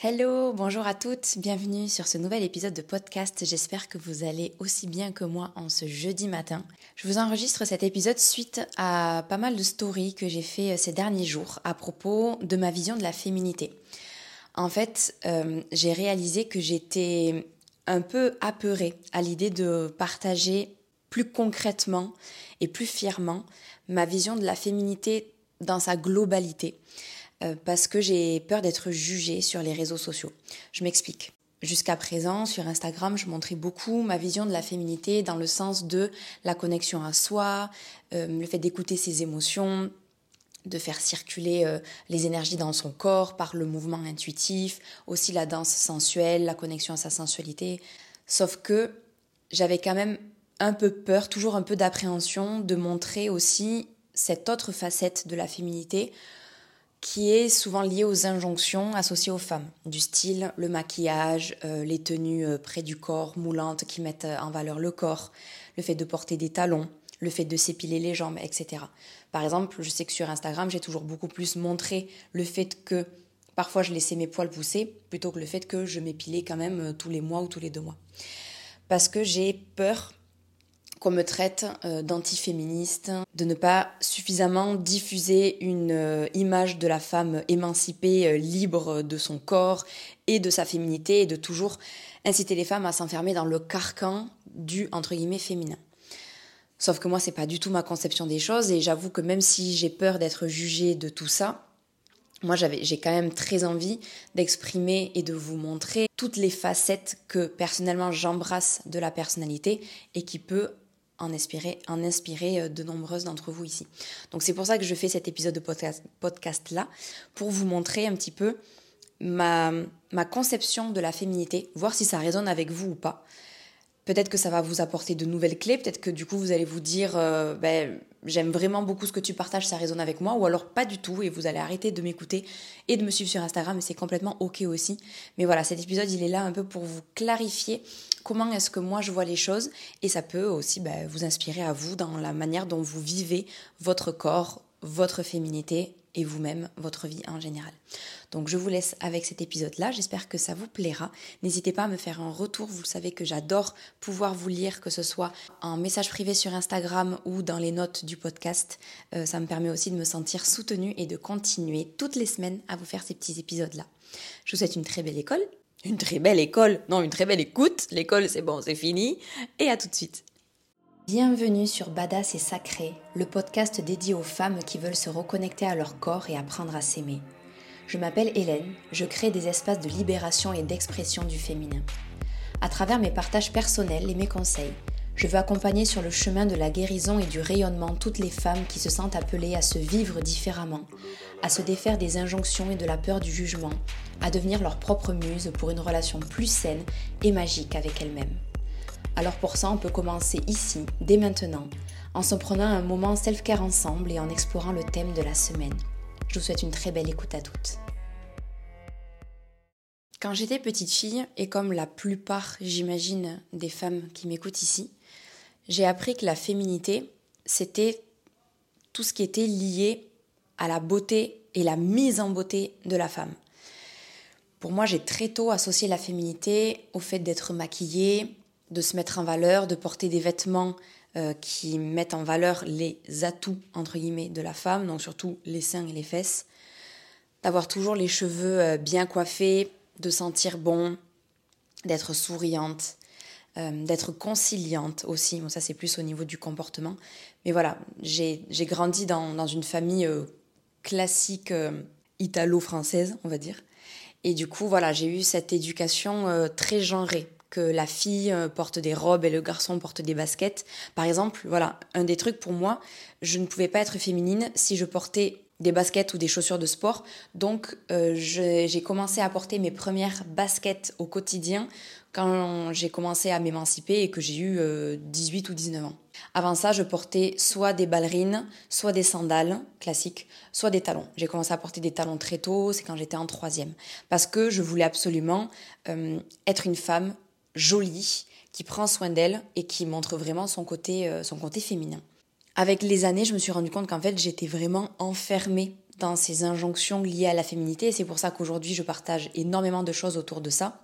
Hello, bonjour à toutes, bienvenue sur ce nouvel épisode de podcast. J'espère que vous allez aussi bien que moi en ce jeudi matin. Je vous enregistre cet épisode suite à pas mal de stories que j'ai fait euh, ces derniers jours à propos de ma vision de la féminité. En fait, euh, j'ai réalisé que j'étais un peu apeurée à l'idée de partager plus concrètement et plus fièrement ma vision de la féminité dans sa globalité. Euh, parce que j'ai peur d'être jugée sur les réseaux sociaux. Je m'explique. Jusqu'à présent, sur Instagram, je montrais beaucoup ma vision de la féminité dans le sens de la connexion à soi, euh, le fait d'écouter ses émotions, de faire circuler euh, les énergies dans son corps par le mouvement intuitif, aussi la danse sensuelle, la connexion à sa sensualité. Sauf que j'avais quand même un peu peur, toujours un peu d'appréhension de montrer aussi cette autre facette de la féminité qui est souvent lié aux injonctions associées aux femmes, du style le maquillage, euh, les tenues euh, près du corps, moulantes qui mettent euh, en valeur le corps, le fait de porter des talons, le fait de s'épiler les jambes, etc. Par exemple, je sais que sur Instagram, j'ai toujours beaucoup plus montré le fait que parfois je laissais mes poils pousser plutôt que le fait que je m'épilais quand même tous les mois ou tous les deux mois. Parce que j'ai peur qu'on me traite euh, d'antiféministe, de ne pas suffisamment diffuser une euh, image de la femme émancipée, euh, libre de son corps et de sa féminité, et de toujours inciter les femmes à s'enfermer dans le carcan du entre guillemets féminin. Sauf que moi, c'est pas du tout ma conception des choses, et j'avoue que même si j'ai peur d'être jugée de tout ça, moi, j'ai quand même très envie d'exprimer et de vous montrer toutes les facettes que personnellement j'embrasse de la personnalité et qui peut en inspirer, en inspirer euh, de nombreuses d'entre vous ici. Donc c'est pour ça que je fais cet épisode de podcast, là, pour vous montrer un petit peu ma, ma conception de la féminité, voir si ça résonne avec vous ou pas. Peut-être que ça va vous apporter de nouvelles clés, peut-être que du coup vous allez vous dire euh, ben, j'aime vraiment beaucoup ce que tu partages, ça résonne avec moi, ou alors pas du tout, et vous allez arrêter de m'écouter et de me suivre sur Instagram, et c'est complètement ok aussi. Mais voilà, cet épisode il est là un peu pour vous clarifier comment est-ce que moi je vois les choses, et ça peut aussi ben, vous inspirer à vous dans la manière dont vous vivez votre corps, votre féminité et vous-même, votre vie en général. Donc je vous laisse avec cet épisode-là, j'espère que ça vous plaira. N'hésitez pas à me faire un retour, vous savez que j'adore pouvoir vous lire, que ce soit en message privé sur Instagram ou dans les notes du podcast. Euh, ça me permet aussi de me sentir soutenue et de continuer toutes les semaines à vous faire ces petits épisodes-là. Je vous souhaite une très belle école. Une très belle école, non, une très belle écoute. L'école, c'est bon, c'est fini. Et à tout de suite. Bienvenue sur Badass et Sacré, le podcast dédié aux femmes qui veulent se reconnecter à leur corps et apprendre à s'aimer. Je m'appelle Hélène, je crée des espaces de libération et d'expression du féminin. À travers mes partages personnels et mes conseils, je veux accompagner sur le chemin de la guérison et du rayonnement toutes les femmes qui se sentent appelées à se vivre différemment, à se défaire des injonctions et de la peur du jugement, à devenir leur propre muse pour une relation plus saine et magique avec elles-mêmes. Alors pour ça, on peut commencer ici, dès maintenant, en se prenant un moment self-care ensemble et en explorant le thème de la semaine. Je vous souhaite une très belle écoute à toutes. Quand j'étais petite fille, et comme la plupart, j'imagine, des femmes qui m'écoutent ici, j'ai appris que la féminité, c'était tout ce qui était lié à la beauté et la mise en beauté de la femme. Pour moi, j'ai très tôt associé la féminité au fait d'être maquillée, de se mettre en valeur, de porter des vêtements euh, qui mettent en valeur les atouts, entre guillemets, de la femme, donc surtout les seins et les fesses, d'avoir toujours les cheveux euh, bien coiffés, de sentir bon, d'être souriante, euh, d'être conciliante aussi, bon ça c'est plus au niveau du comportement, mais voilà, j'ai grandi dans, dans, une famille classique italo-française, on va dire, et du coup voilà, j'ai eu cette éducation très genrée, que la fille euh, porte des robes et le garçon porte des baskets. Par exemple, voilà, un des trucs pour moi, je ne pouvais pas être féminine si je portais des baskets ou des chaussures de sport. Donc euh, j'ai commencé à porter mes premières baskets au quotidien quand j'ai commencé à m'émanciper et que j'ai eu 18 euh, ou 19 ans. Avant ça, je portais soit des ballerines, soit des sandales classiques, soit des talons. J'ai commencé à porter des talons très tôt, c'est quand j'étais en troisième. Parce que je voulais absolument être une femme jolie, qui prend soin d'elle et qui montre vraiment son côté, euh, son côté féminin. Avec les années, je me suis rendu compte qu'en fait, j'étais vraiment enfermée dans ces injonctions liées à la féminité et c'est pour ça qu'aujourd'hui je partage énormément de choses autour de ça.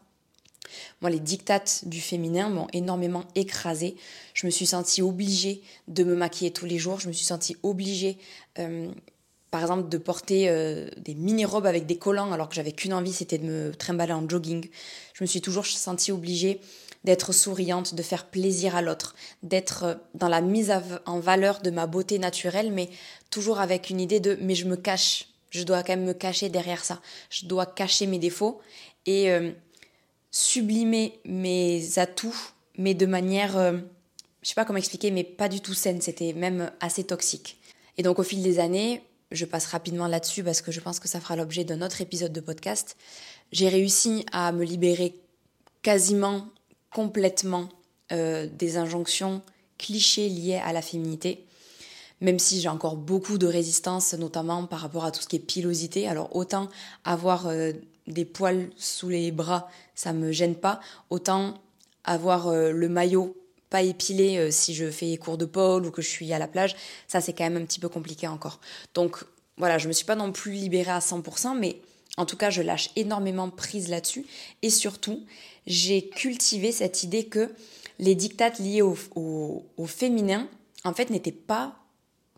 Moi, les dictates du féminin m'ont énormément écrasée. Je me suis sentie obligée de me maquiller tous les jours. Je me suis sentie obligée, euh, par exemple, de porter euh, des mini-robes avec des collants alors que j'avais qu'une envie, c'était de me trimballer en jogging. Je me suis toujours sentie obligée d'être souriante, de faire plaisir à l'autre, d'être euh, dans la mise en valeur de ma beauté naturelle, mais toujours avec une idée de mais je me cache, je dois quand même me cacher derrière ça, je dois cacher mes défauts et sublimer mes atouts, mais de manière, euh, je sais pas comment expliquer, mais pas du tout saine, c'était même assez toxique. Et donc au fil des années, je passe rapidement là-dessus parce que je pense que ça fera l'objet d'un autre épisode de podcast, j'ai réussi à me libérer quasiment complètement euh, des injonctions clichés liées à la féminité même si j'ai encore beaucoup de résistance, notamment par rapport à tout ce qui est pilosité. Alors autant avoir euh, des poils sous les bras, ça me gêne pas, autant avoir euh, le maillot pas épilé euh, si je fais cours de pôle ou que je suis à la plage, ça c'est quand même un petit peu compliqué encore. Donc voilà, je me suis pas non plus libérée à 100%, mais en tout cas, je lâche énormément prise là-dessus. Et surtout, j'ai cultivé cette idée que les dictates liés au, féminin, en fait, n'étaient pas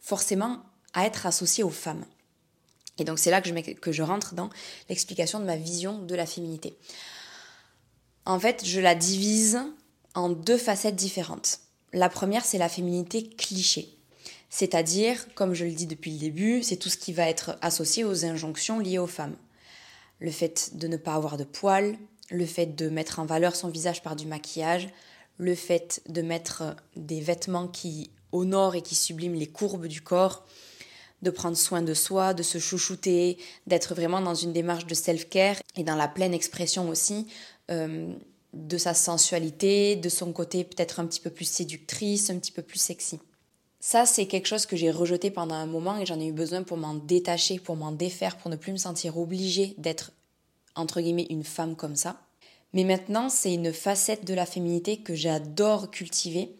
forcément à être associé aux femmes. Et donc c'est là que je, rentre dans l'explication de ma vision de la féminité. En fait, je la divise en deux facettes différentes. La première, c'est la féminité cliché. C'est-à-dire, comme je le dis depuis le début, c'est tout ce qui va être associé aux injonctions liées aux femmes. Le fait de ne pas avoir de poils, le fait de mettre en valeur son visage par du maquillage, le fait de mettre des vêtements qui honore et qui sublime les courbes du corps, de prendre soin de soi, de se chouchouter, d'être vraiment dans une démarche de self-care et dans la pleine expression aussi euh, de sa sensualité, de son côté peut-être un petit peu plus séductrice, un petit peu plus sexy. Ça, c'est quelque chose que j'ai rejeté pendant un moment et j'en ai eu besoin pour m'en détacher, pour m'en défaire, pour ne plus me sentir obligée d'être, entre guillemets, une femme comme ça. Mais maintenant, c'est une facette de la féminité que j'adore cultiver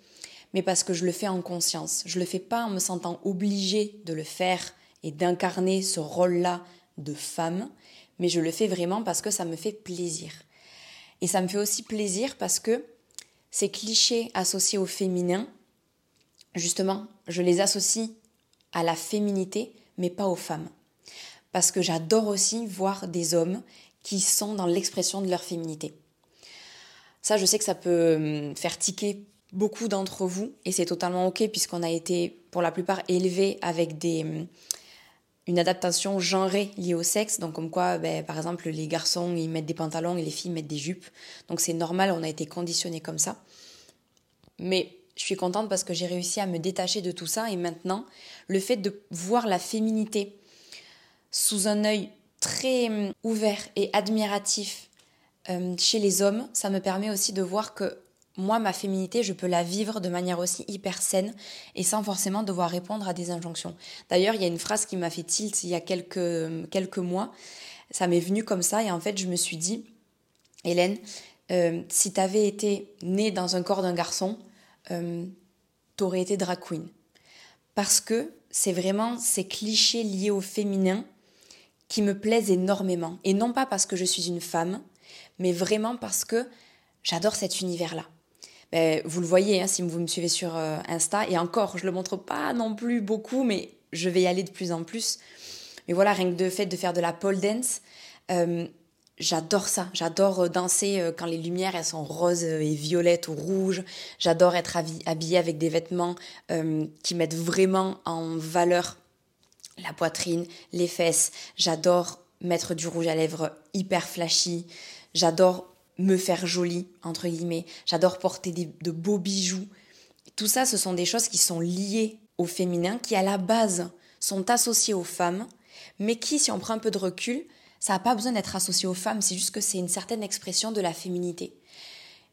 mais parce que je le fais en conscience. Je le fais pas en me sentant obligée de le faire et d'incarner ce rôle-là de femme, mais je le fais vraiment parce que ça me fait plaisir. Et ça me fait aussi plaisir parce que ces clichés associés au féminin, justement, je les associe à la féminité, mais pas aux femmes. Parce que j'adore aussi voir des hommes qui sont dans l'expression de leur féminité. Ça, je sais que ça peut hum, faire tiquer beaucoup d'entre vous, et c'est totalement ok puisqu'on a été pour la plupart élevés avec des, hum, une adaptation genrée liée au sexe, donc comme quoi ben, par exemple les garçons ils mettent des pantalons et les filles mettent des jupes, donc c'est normal, on a été conditionnés comme ça. Mais je suis contente parce que j'ai réussi à me détacher de tout ça. Et maintenant le fait de voir la féminité sous un œil très hum, ouvert et admiratif hum, chez les hommes, ça me permet aussi de voir que moi, ma féminité, je peux la vivre de manière aussi hyper saine et sans forcément devoir répondre à des injonctions. D'ailleurs, il y a une phrase qui m'a fait tilt il y a quelques, mois. Ça m'est venu comme ça et en fait, je me suis dit, Hélène, euh, si tu avais été née dans un corps d'un garçon, euh, t'aurais été drag queen. Parce que c'est vraiment ces clichés liés au féminin qui me plaisent énormément. Et non pas parce que je suis une femme, mais vraiment parce que j'adore cet univers-là. Ben, vous le voyez hein, si vous me suivez sur euh, Insta. Et encore, je le montre pas non plus beaucoup, mais je vais y aller de plus en plus. Mais voilà, rien que le fait de faire de la pole dance, euh, j'adore ça. J'adore euh, danser quand les lumières elles sont roses et violettes ou rouges. J'adore être habillée avec des vêtements qui mettent vraiment en valeur la poitrine, les fesses. J'adore mettre du rouge à lèvres hyper flashy. J'adore me faire jolie, entre guillemets. J'adore porter de beaux bijoux. Tout ça, ce sont des choses qui sont liées au féminin, qui à la base sont associées aux femmes, mais qui, si on prend un peu de recul, ça n'a pas besoin d'être associé aux femmes, c'est juste que c'est une certaine expression de la féminité.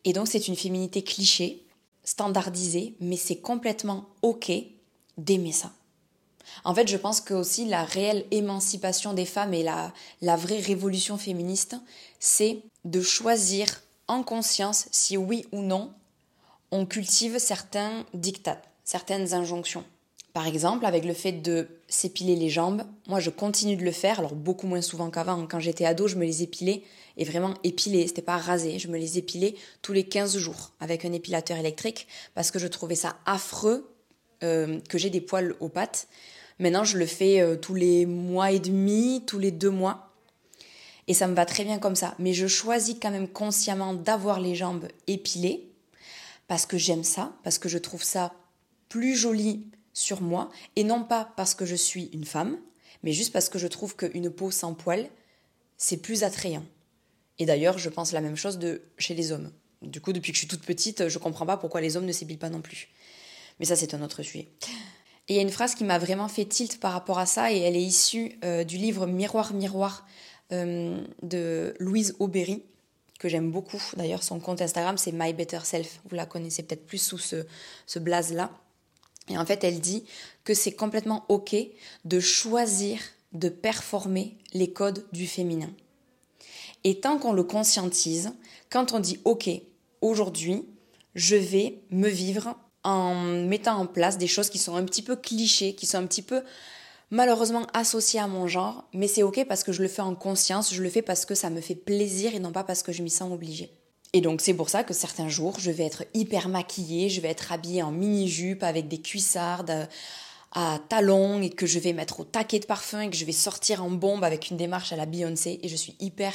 Et donc c'est une féminité cliché, standardisée, mais c'est complètement ok d'aimer ça. En fait, je pense que aussi la réelle émancipation des femmes et la, vraie révolution féministe, c'est de choisir en conscience si oui ou non on cultive certains dictats, certaines injonctions. Par exemple, avec le fait de s'épiler les jambes. Moi, je continue de le faire, alors beaucoup moins souvent qu'avant. Quand j'étais ado, je me les épilais, et vraiment épilés, c'était pas rasé. Je me les épilais tous les 15 jours avec un épilateur électrique, parce que je trouvais ça affreux euh, que j'ai des poils aux pattes. Maintenant, je le fais euh, tous les mois et demi, tous les deux mois. Et ça me va très bien comme ça. Mais je choisis quand même consciemment d'avoir les jambes épilées, parce que j'aime ça, parce que je trouve ça plus joli sur moi, et non pas parce que je suis une femme, mais juste parce que je trouve qu'une peau sans poils, c'est plus attrayant. Et d'ailleurs, je pense la même chose de chez les hommes. Du coup, depuis que je suis toute petite, je comprends pas pourquoi les hommes ne s'épilent pas non plus. Mais ça, c'est un autre sujet. Et il y a une phrase qui m'a vraiment fait tilt par rapport à ça, et elle est issue euh, du livre Miroir, Miroir euh, de Louise Aubéry, que j'aime beaucoup. D'ailleurs, son compte Instagram, c'est My Better Self. Vous la connaissez peut-être plus sous ce, ce blaze-là. Et en fait, elle dit que c'est complètement OK de choisir de performer les codes du féminin. Et tant qu'on le conscientise, quand on dit OK, aujourd'hui, je vais me vivre en mettant en place des choses qui sont un petit peu clichés, qui sont un petit peu malheureusement associées à mon genre, mais c'est ok parce que je le fais en conscience, je le fais parce que ça me fait plaisir et non pas parce que je m'y sens obligée. Et donc c'est pour ça que certains jours, je vais être hyper maquillée, je vais être habillée en mini-jupe avec des cuissardes à talons et que je vais mettre au taquet de parfum et que je vais sortir en bombe avec une démarche à la Beyoncé et je suis hyper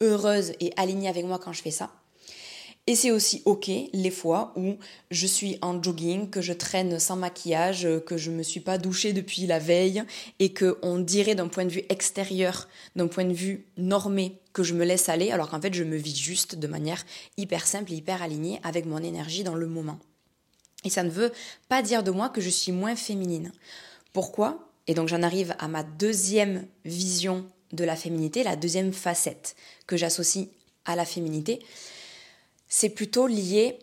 heureuse et alignée avec moi quand je fais ça. Et c'est aussi ok les fois où je suis en jogging, que je traîne sans maquillage, que je me suis pas douchée depuis la veille et que on dirait d'un point de vue extérieur, d'un point de vue normé, que je me laisse aller, alors qu'en fait je me vis juste de manière hyper simple et hyper alignée avec mon énergie dans le moment. Et ça ne veut pas dire de moi que je suis moins féminine. Pourquoi? Et donc j'en arrive à ma deuxième vision de la féminité, la deuxième facette que j'associe à la féminité c'est plutôt lié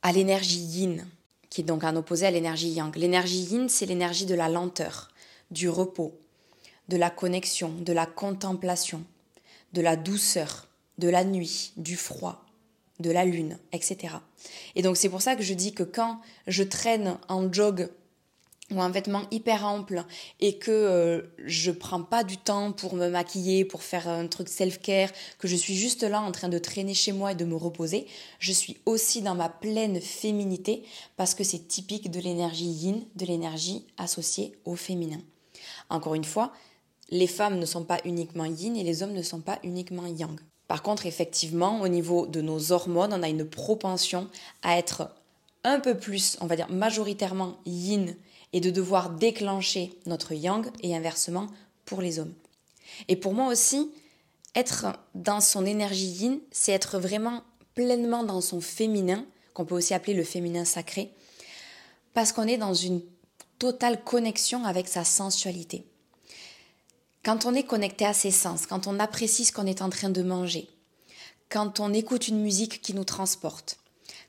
à l'énergie yin, qui est donc un opposé à l'énergie yang. L'énergie yin, c'est l'énergie de la lenteur, du repos, de la connexion, de la contemplation, de la douceur, de la nuit, du froid, de la lune, etc. Et donc c'est pour ça que je dis que quand je traîne en jog ou un vêtement hyper ample et que euh, je prends pas du temps pour me maquiller, pour faire un truc self-care, que je suis juste là en train de traîner chez moi et de me reposer, je suis aussi dans ma pleine féminité parce que c'est typique de l'énergie yin, de l'énergie associée au féminin. Encore une fois, les femmes ne sont pas uniquement yin et les hommes ne sont pas uniquement yang. Par contre, effectivement, au niveau de nos hormones, on a une propension à être un peu plus, on va dire majoritairement yin et de devoir déclencher notre yang et inversement pour les hommes. Et pour moi aussi, être dans son énergie yin, c'est être vraiment pleinement dans son féminin, qu'on peut aussi appeler le féminin sacré, parce qu'on est dans une totale connexion avec sa sensualité. Quand on est connecté à ses sens, quand on apprécie ce qu'on est en train de manger, quand on écoute une musique qui nous transporte,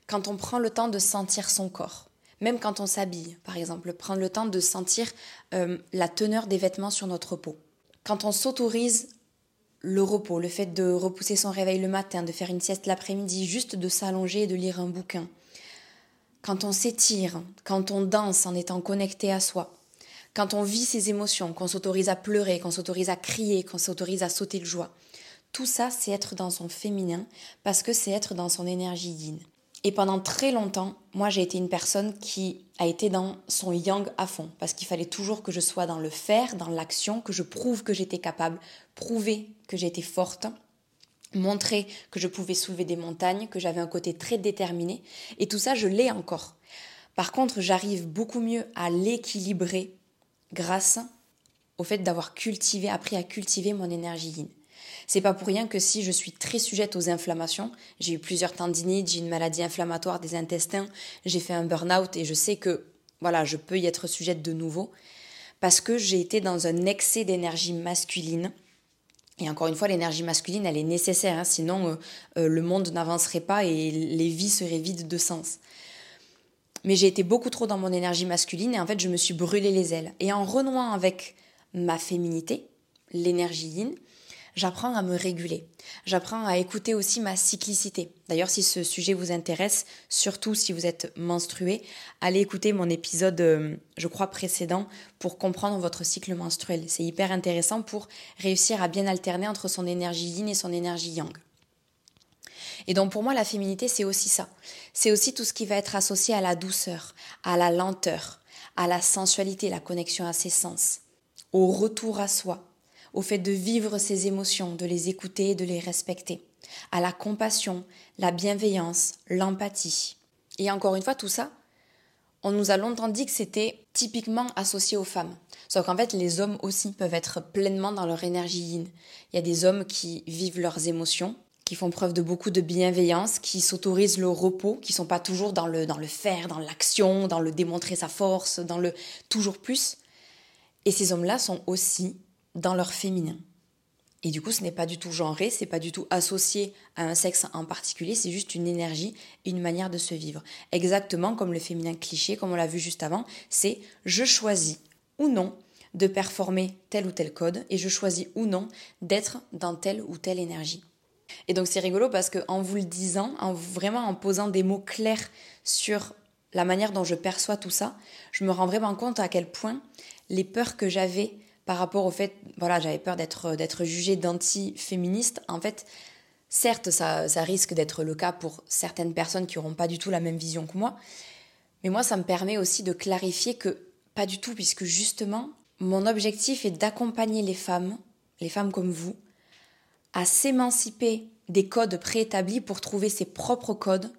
quand on prend le temps de sentir son corps, même quand on s'habille, par exemple, prendre le temps de sentir euh, la teneur des vêtements sur notre peau. Quand on s'autorise le repos, le fait de repousser son réveil le matin, de faire une sieste l'après-midi, juste de s'allonger et de lire un bouquin. Quand on s'étire, quand on danse en étant connecté à soi, quand on vit ses émotions, qu'on s'autorise à pleurer, qu'on s'autorise à crier, qu'on s'autorise à sauter de joie. Tout ça, c'est être dans son féminin parce que c'est être dans son énergie yin. Et pendant très longtemps, moi j'ai été une personne qui a été dans son yang à fond, parce qu'il fallait toujours que je sois dans le faire, dans l'action, que je prouve que j'étais capable, prouver que j'étais forte, montrer que je pouvais soulever des montagnes, que j'avais un côté très déterminé, et tout ça je l'ai encore. Par contre, j'arrive beaucoup mieux à l'équilibrer grâce au fait d'avoir cultivé, appris à cultiver mon énergie yin. C'est pas pour rien que si je suis très sujette aux inflammations, j'ai eu plusieurs tendinites, j'ai une maladie inflammatoire des intestins, j'ai fait un burn-out et je sais que voilà, je peux y être sujette de nouveau parce que j'ai été dans un excès d'énergie masculine. Et encore une fois, l'énergie masculine, elle est nécessaire, hein, sinon euh, euh, le monde n'avancerait pas et les vies seraient vides de sens. Mais j'ai été beaucoup trop dans mon énergie masculine et en fait, je me suis brûlé les ailes. Et en renouant avec ma féminité, l'énergie yin, j'apprends à me réguler. J'apprends à écouter aussi ma cyclicité. D'ailleurs, si ce sujet vous intéresse, surtout si vous êtes menstrué, allez écouter mon épisode, euh, je crois, précédent pour comprendre votre cycle menstruel. C'est hyper intéressant pour réussir à bien alterner entre son énergie yin et son énergie yang. Et donc pour moi, la féminité, c'est aussi ça. C'est aussi tout ce qui va être associé à la douceur, à la lenteur, à la sensualité, la connexion à ses sens, au retour à soi, au fait de vivre ses émotions, de les écouter, de les respecter, à la compassion, la bienveillance, l'empathie. Et encore une fois, tout ça, on nous a longtemps dit que c'était typiquement associé aux femmes. Sauf qu'en fait, les hommes aussi peuvent être pleinement dans leur énergie yin. Il y a des hommes qui vivent leurs émotions, qui font preuve de beaucoup de bienveillance, qui s'autorisent le repos, qui sont pas toujours dans le, dans le faire, dans l'action, dans le démontrer sa force, dans le toujours plus. Et ces hommes-là sont aussi dans leur féminin. Et du coup, ce n'est pas du tout genré, c'est pas du tout associé à un sexe en particulier, c'est juste une énergie, une manière de se vivre. Exactement comme le féminin cliché, comme on l'a vu juste avant, c'est je choisis ou non de performer tel ou tel code et je choisis ou non d'être dans telle ou telle énergie. Et donc c'est rigolo parce que en vous le disant, en vraiment en posant des mots clairs sur la manière dont je perçois tout ça, je me rends vraiment compte à quel point les peurs que j'avais par rapport au fait, voilà, j'avais peur d'être d'être jugée d'anti-féministe. En fait, certes, ça, ça risque d'être le cas pour certaines personnes qui n'auront pas du tout la même vision que moi, mais moi, ça me permet aussi de clarifier que pas du tout, puisque justement, mon objectif est d'accompagner les femmes, les femmes comme vous, à s'émanciper des codes préétablis pour trouver ses propres codes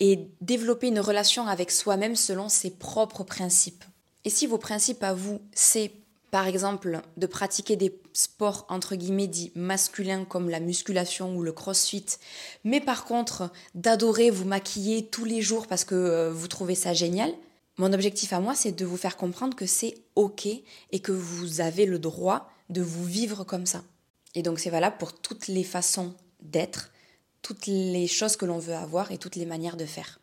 et développer une relation avec soi-même selon ses propres principes. Et si vos principes à vous, c'est par exemple, de pratiquer des sports entre guillemets dits masculins comme la musculation ou le crossfit, mais par contre d'adorer vous maquiller tous les jours parce que euh, vous trouvez ça génial, mon objectif à moi c'est de vous faire comprendre que c'est ok et que vous avez le droit de vous vivre comme ça. Et donc c'est valable pour toutes les façons d'être, toutes les choses que l'on veut avoir et toutes les manières de faire.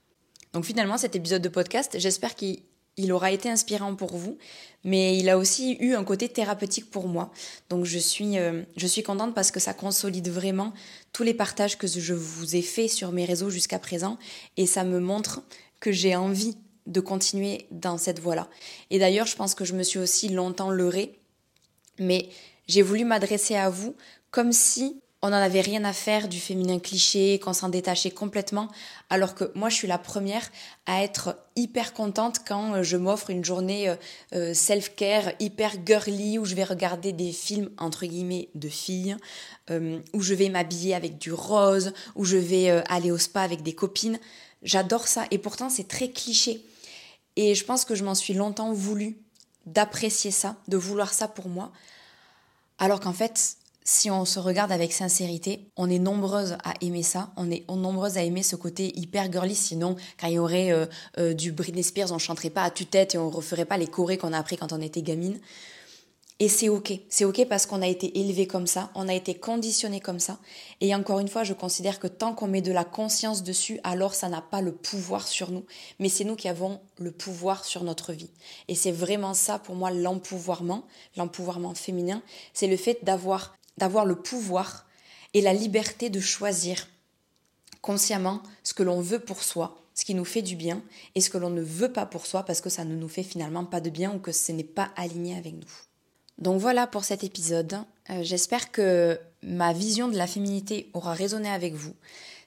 Donc finalement cet épisode de podcast, j'espère qu'il il aura été inspirant pour vous, mais il a aussi eu un côté thérapeutique pour moi. Donc je suis, euh, je suis contente parce que ça consolide vraiment tous les partages que je vous ai faits sur mes réseaux jusqu'à présent et ça me montre que j'ai envie de continuer dans cette voie-là. Et d'ailleurs, je pense que je me suis aussi longtemps leurrée, mais j'ai voulu m'adresser à vous comme si on n'en avait rien à faire du féminin cliché, qu'on s'en détachait complètement, alors que moi je suis la première à être hyper contente quand euh, je m'offre une journée euh, euh, self-care hyper girly où je vais regarder des films entre guillemets de filles, où je vais m'habiller avec du rose, où je vais aller au spa avec des copines. J'adore ça et pourtant c'est très cliché. Et je pense que je m'en suis longtemps voulu d'apprécier ça, de vouloir ça pour moi, alors qu'en fait si on se regarde avec sincérité, on est nombreuses à aimer ça, on est nombreuses à aimer ce côté hyper girly, sinon quand il y aurait euh, euh, du Britney Spears, on chanterait pas à tue-tête et on referait pas les chorés qu'on a appris quand on était gamine. Et c'est ok, c'est ok parce qu'on a été élevé comme ça, on a été conditionné comme ça. Et encore une fois, je considère que tant qu'on met de la conscience dessus, alors ça n'a pas le pouvoir sur nous, mais c'est nous qui avons le pouvoir sur notre vie. Et c'est vraiment ça pour moi l'empouvoirment, l'empouvoirment féminin, c'est le fait d'avoir d'avoir le pouvoir et la liberté de choisir consciemment ce que l'on veut pour soi, ce qui nous fait du bien, et ce que l'on ne veut pas pour soi parce que ça ne nous fait finalement pas de bien ou que ce n'est pas aligné avec nous. Donc voilà pour cet épisode. Euh, j'espère que ma vision de la féminité aura résonné avec vous.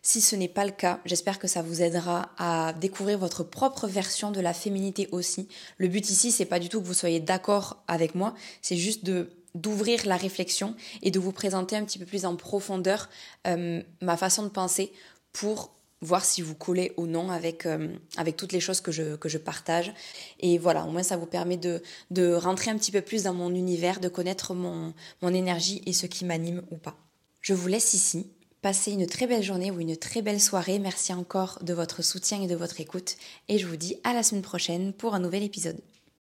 Si ce n'est pas le cas, j'espère que ça vous aidera à découvrir votre propre version de la féminité aussi. Le but ici, c'est pas du tout que vous soyez d'accord avec moi, c'est juste de d'ouvrir la réflexion et de vous présenter un petit peu plus en profondeur euh, ma façon de penser pour voir si vous collez ou non avec, euh, toutes les choses que je, partage. Et voilà, au moins ça vous permet de, de rentrer un petit peu plus dans mon univers, de connaître mon, mon énergie et ce qui m'anime ou pas. Je vous laisse ici. Passez une très belle journée ou une très belle soirée. Merci encore de votre soutien et de votre écoute. Et je vous dis à la semaine prochaine pour un nouvel épisode.